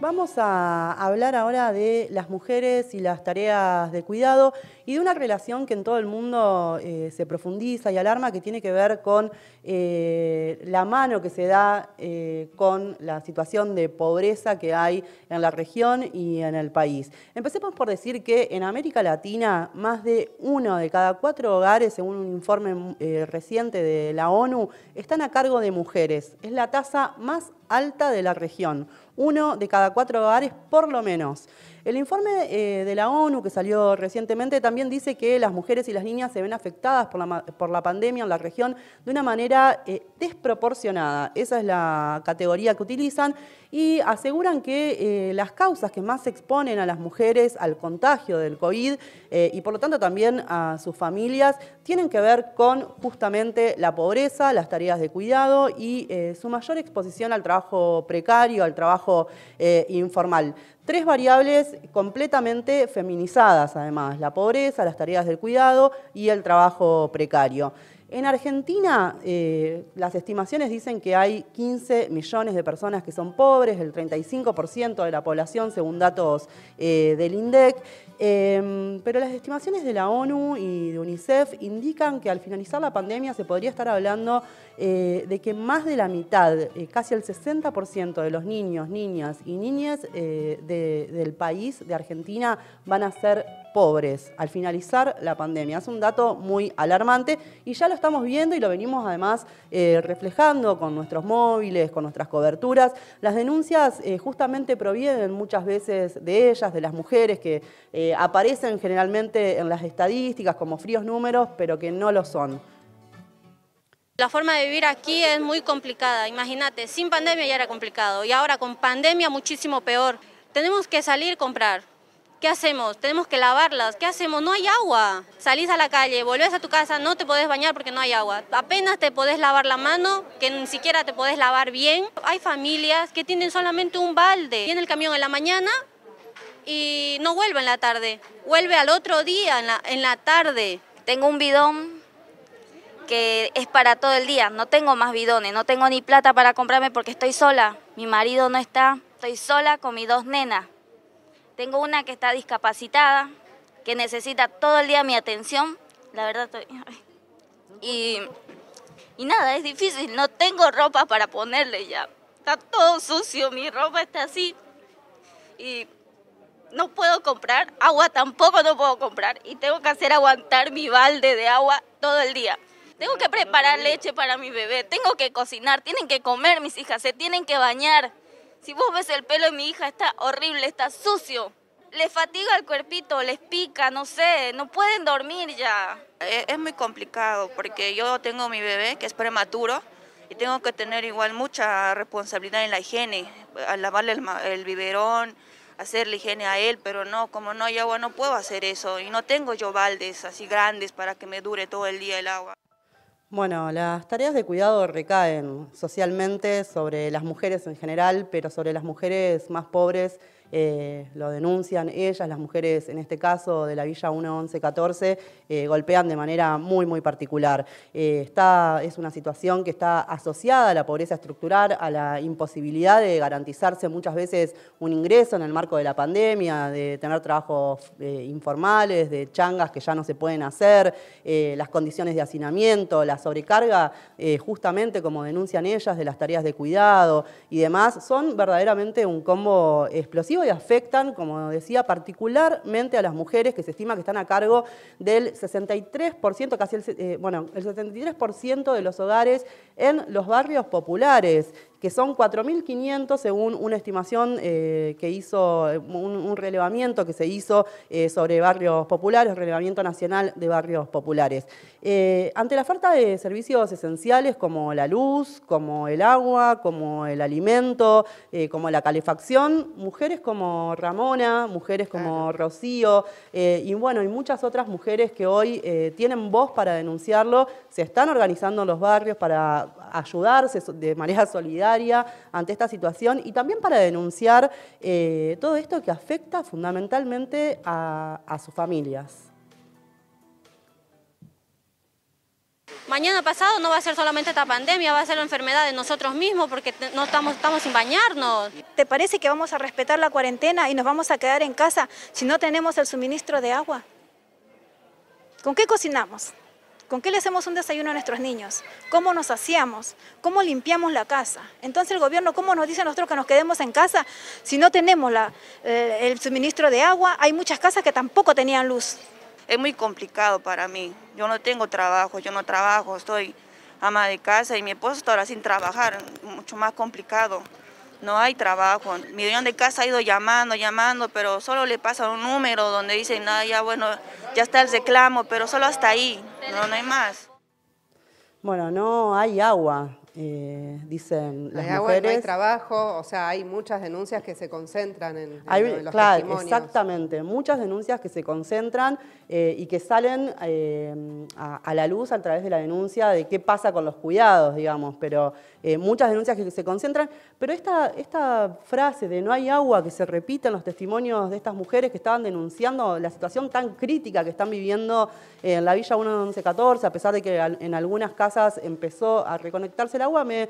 Vamos a hablar ahora de las mujeres y las tareas de cuidado y de una relación que en todo el mundo eh, se profundiza y alarma que tiene que ver con eh, la mano que se da eh, con la situación de pobreza que hay en la región y en el país. Empecemos por decir que en América Latina más de uno de cada cuatro hogares, según un informe reciente de la ONU, están a cargo de mujeres. Es la tasa más alta de la región uno de cada cuatro hogares por lo menos. El informe eh, de la ONU que salió recientemente también dice que las mujeres y las niñas se ven afectadas por la, pandemia en la región de una manera eh, desproporcionada. Esa es la categoría que utilizan y aseguran que eh, las causas que más exponen a las mujeres al contagio del COVID y por lo tanto también a sus familias tienen que ver con justamente la pobreza, las tareas de cuidado y su mayor exposición al trabajo precario, al trabajo informal. Tres variables completamente feminizadas, además, la pobreza, las tareas del cuidado y el trabajo precario. En Argentina, eh, las estimaciones dicen que hay 15 millones de personas que son pobres, el 35% de la población, según datos eh, del INDEC. Em, pero las estimaciones de la ONU y de UNICEF indican que al finalizar la pandemia se podría estar hablando eh, de que más de la mitad, casi el 60% de los niños, niñas y niñas del país, de Argentina, van a ser pobres al finalizar la pandemia. Es un dato muy alarmante y ya lo estamos viendo y lo venimos además eh, reflejando con nuestros móviles, con nuestras coberturas. Las denuncias eh, justamente provienen muchas veces de ellas, de las mujeres que eh, aparecen generalmente en las estadísticas como fríos números, pero que no lo son. La forma de vivir aquí es muy complicada, imagínate, sin pandemia ya era complicado y ahora con pandemia muchísimo peor. Tenemos que salir a comprar, ¿Qué hacemos? Tenemos que lavarlas. ¿Qué hacemos? No hay agua. Salís a la calle, volvés a tu casa, no te podés bañar porque no hay agua. Apenas te podés lavar la mano, que ni siquiera te podés lavar bien. Hay familias que tienen solamente un balde. Viene el camión en la mañana y no vuelve en la tarde. Vuelve al otro día, en la, en la tarde. Tengo un bidón que es para todo el día. No tengo más bidones, no tengo ni plata para comprarme porque estoy sola. Mi marido no está. Estoy sola con mis dos nenas. Tengo una que está discapacitada, que necesita todo el día mi atención. La verdad estoy... Y, y nada, es difícil. No tengo ropa para ponerle ya. Está todo sucio, mi ropa está así. Y no puedo comprar, agua tampoco no puedo comprar. Y tengo que hacer aguantar mi balde de agua todo el día. Tengo que preparar leche para mi bebé, tengo que cocinar, tienen que comer mis hijas, se tienen que bañar. Si vos ves el pelo de mi hija, está horrible, está sucio. Les fatiga el cuerpito, les pica, no sé, no pueden dormir ya. Es, muy complicado porque yo tengo mi bebé que es prematuro y tengo que tener igual mucha responsabilidad en la higiene, al lavarle el, el biberón, hacerle higiene a él, pero no, como no hay agua no puedo hacer eso y no tengo yo baldes así grandes para que me dure todo el día el agua. Bueno, las tareas de cuidado recaen socialmente sobre las mujeres en general, pero sobre las mujeres más pobres eh, lo denuncian ellas, las mujeres en este caso de la Villa 1114, eh, golpean de manera muy, muy particular. Eh, está, es una situación que está asociada a la pobreza estructural, a la imposibilidad de garantizarse muchas veces un ingreso en el marco de la pandemia, de tener trabajos informales, de changas que ya no se pueden hacer, las condiciones de hacinamiento, la sobrecarga, justamente como denuncian ellas, de las tareas de cuidado y demás, son verdaderamente un combo explosivo y afectan, como decía, particularmente a las mujeres que se estima que están a cargo del 63%, casi el, eh, bueno, el 73% de los hogares en los barrios populares que son 4.500 según una estimación eh, que hizo, un, relevamiento que se hizo eh, sobre barrios populares, relevamiento nacional de barrios populares. Eh, ante la falta de servicios esenciales como la luz, como el agua, como el alimento, como la calefacción, mujeres como Ramona, mujeres como Rocío y bueno, y muchas otras mujeres que hoy tienen voz para denunciarlo, se están organizando en los barrios para ayudarse de manera solidaria ante esta situación y también para denunciar eh, todo esto que afecta fundamentalmente a sus familias. Mañana pasado no va a ser solamente esta pandemia, va a ser la enfermedad de nosotros mismos porque no estamos, estamos sin bañarnos. ¿Te parece que vamos a respetar la cuarentena y nos vamos a quedar en casa si no tenemos el suministro de agua? ¿Con qué cocinamos? ¿Con qué le hacemos un desayuno a nuestros niños? ¿Cómo nos hacíamos? ¿Cómo limpiamos la casa? Entonces el gobierno, ¿cómo nos dice a nosotros que nos quedemos en casa si no tenemos la, eh, el suministro de agua? Hay muchas casas que tampoco tenían luz es muy complicado para mí. Yo no tengo trabajo, yo no trabajo, estoy ama de casa y mi esposo está ahora sin trabajar, mucho más complicado. No hay trabajo. Mi dueño de casa ha ido llamando, llamando, pero solo le pasa un número donde dicen, nada, ya bueno, ya está el reclamo, pero solo hasta ahí, no, no hay más. Bueno, no hay agua. Eh, dicen las hay mujeres. no hay trabajo, o sea, hay muchas denuncias que se concentran en, los claro, Exactamente, muchas denuncias que se concentran eh, y que salen eh, a, la luz a través de la denuncia de qué pasa con los cuidados, digamos, pero muchas denuncias que se concentran. Pero esta, esta frase de no hay agua que se repite en los testimonios de estas mujeres que estaban denunciando la situación tan crítica que están viviendo en la Villa 1114, a pesar de que en algunas casas empezó a reconectarse la agua, me,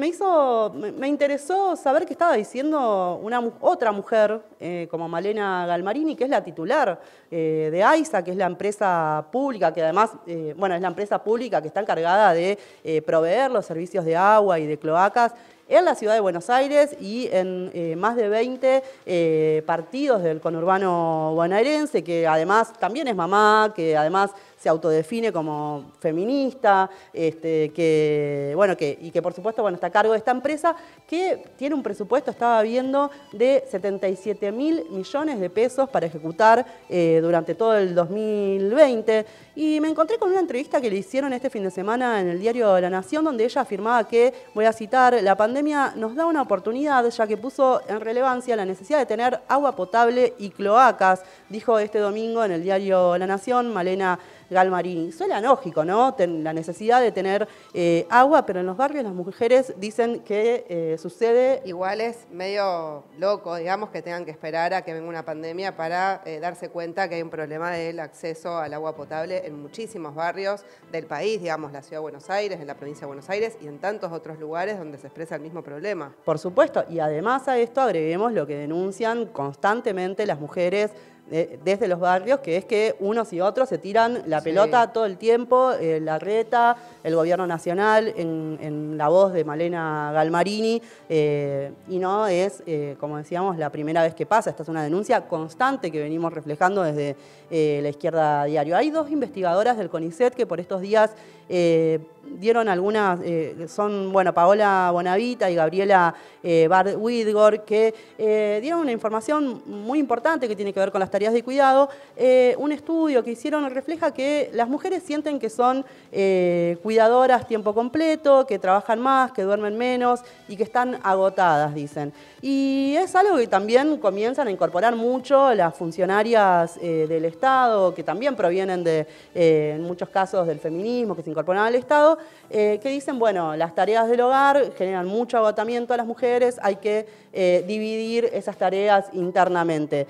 me hizo, me, interesó saber que estaba diciendo una, otra mujer eh, como Malena Galmarini, que es la titular eh, de AISA, que es la empresa pública, que además, eh, bueno, es la empresa pública que está encargada de proveer los servicios de agua y de cloacas en la ciudad de Buenos Aires y en más de 20 partidos del conurbano bonaerense, que además también es mamá, que además se autodefine como feminista, este, que, bueno, que, y que por supuesto bueno, está a cargo de esta empresa, que tiene un presupuesto, estaba viendo, de 77 mil millones de pesos para ejecutar eh, durante todo el 2020. Y me encontré con una entrevista que le hicieron este fin de semana en el diario La Nación, donde ella afirmaba que, voy a citar, la pandemia nos da una oportunidad, ya que puso en relevancia la necesidad de tener agua potable y cloacas, dijo este domingo en el diario La Nación, Malena Galmarini. Suena lógico, ¿no? la necesidad de tener eh, agua, pero en los barrios las mujeres dicen que eh, sucede... Igual es medio loco, digamos, que tengan que esperar a que venga una pandemia para eh, darse cuenta que hay un problema del acceso al agua potable en muchísimos barrios del país, digamos, la ciudad de Buenos Aires, en la provincia de Buenos Aires y en tantos otros lugares donde se expresa el mismo problema. Por supuesto, y además a esto agreguemos lo que denuncian constantemente las mujeres desde los barrios, que es que unos y otros se tiran la pelota todo el tiempo, eh, la reta, el gobierno nacional, en, la voz de Malena Galmarini, eh, y no es, eh, como decíamos, la primera vez que pasa, esta es una denuncia constante que venimos reflejando desde la izquierda diario. Hay dos investigadoras del CONICET que por estos días dieron algunas, son, bueno, Paola Bonavita y Gabriela Bard Whitgore, que dieron una información muy importante que tiene que ver con las tareas de cuidado. un estudio que hicieron refleja que las mujeres sienten que son cuidadoras tiempo completo, que trabajan más, que duermen menos y que están agotadas, dicen. Y es algo que también comienzan a incorporar mucho las funcionarias eh, del Estado, que también provienen de, eh, en muchos casos del feminismo, que se incorporan al Estado, eh, que dicen, bueno, las tareas del hogar generan mucho agotamiento a las mujeres, hay que dividir esas tareas internamente.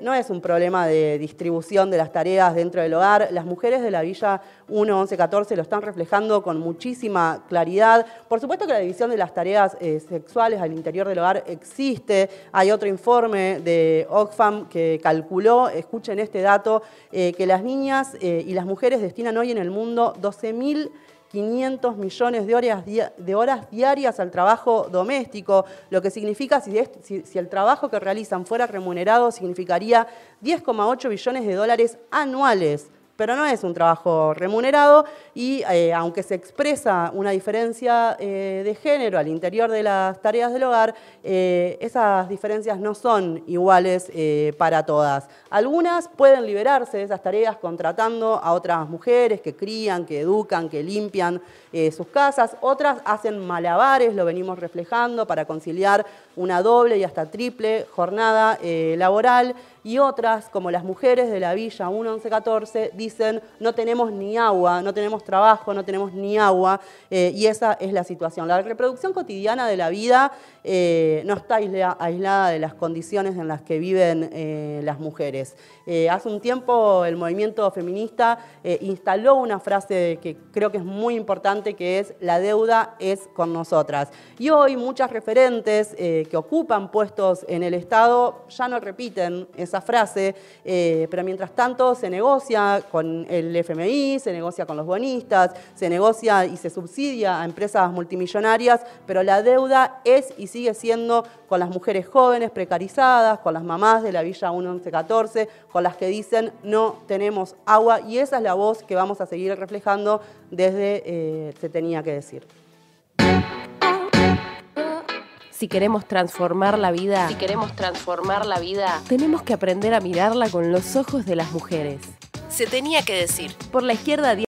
no es un problema de distribución de las tareas dentro del hogar, las mujeres de la Villa 1, 11, 14 lo están reflejando con muchísima claridad. Por supuesto que la división de las tareas sexuales al interior del hogar existe. Hay otro informe de Oxfam que calculó, escuchen este dato, eh, que las niñas eh, y las mujeres destinan hoy en el mundo 12.500 millones de horas, de horas, diarias al trabajo doméstico, lo que significa, si, si, el trabajo que realizan fuera remunerado, significaría 10,8 billones de dólares anuales pero no es un trabajo remunerado y eh, aunque se expresa una diferencia eh, de género al interior de las tareas del hogar, eh, esas diferencias no son iguales para todas. Algunas pueden liberarse de esas tareas contratando a otras mujeres que crían, que educan, que limpian sus casas, otras hacen malabares, lo venimos reflejando, para conciliar una doble y hasta triple jornada laboral. Y otras, como las mujeres de la Villa 1114, dicen no tenemos ni agua, no tenemos trabajo, no tenemos ni agua, eh, y esa es la situación. La reproducción cotidiana de la vida eh, no está aislada de las condiciones en las que viven eh, las mujeres. hace un tiempo el movimiento feminista instaló una frase que creo que es muy importante, que es la deuda es con nosotras. Y hoy muchas referentes que ocupan puestos en el Estado ya no repiten esa frase, pero mientras tanto se negocia con el FMI, se negocia con los bonistas, se negocia y se subsidia a empresas multimillonarias, pero la deuda es y sigue siendo con las mujeres jóvenes precarizadas, con las mamás de la Villa 1114, con las que dicen no tenemos agua y esa es la voz que vamos a seguir reflejando desde eh, Se tenía que decir. Si queremos transformar la vida, si queremos transformar la vida, tenemos que aprender a mirarla con los ojos de las mujeres. Se tenía que decir. Por la izquierda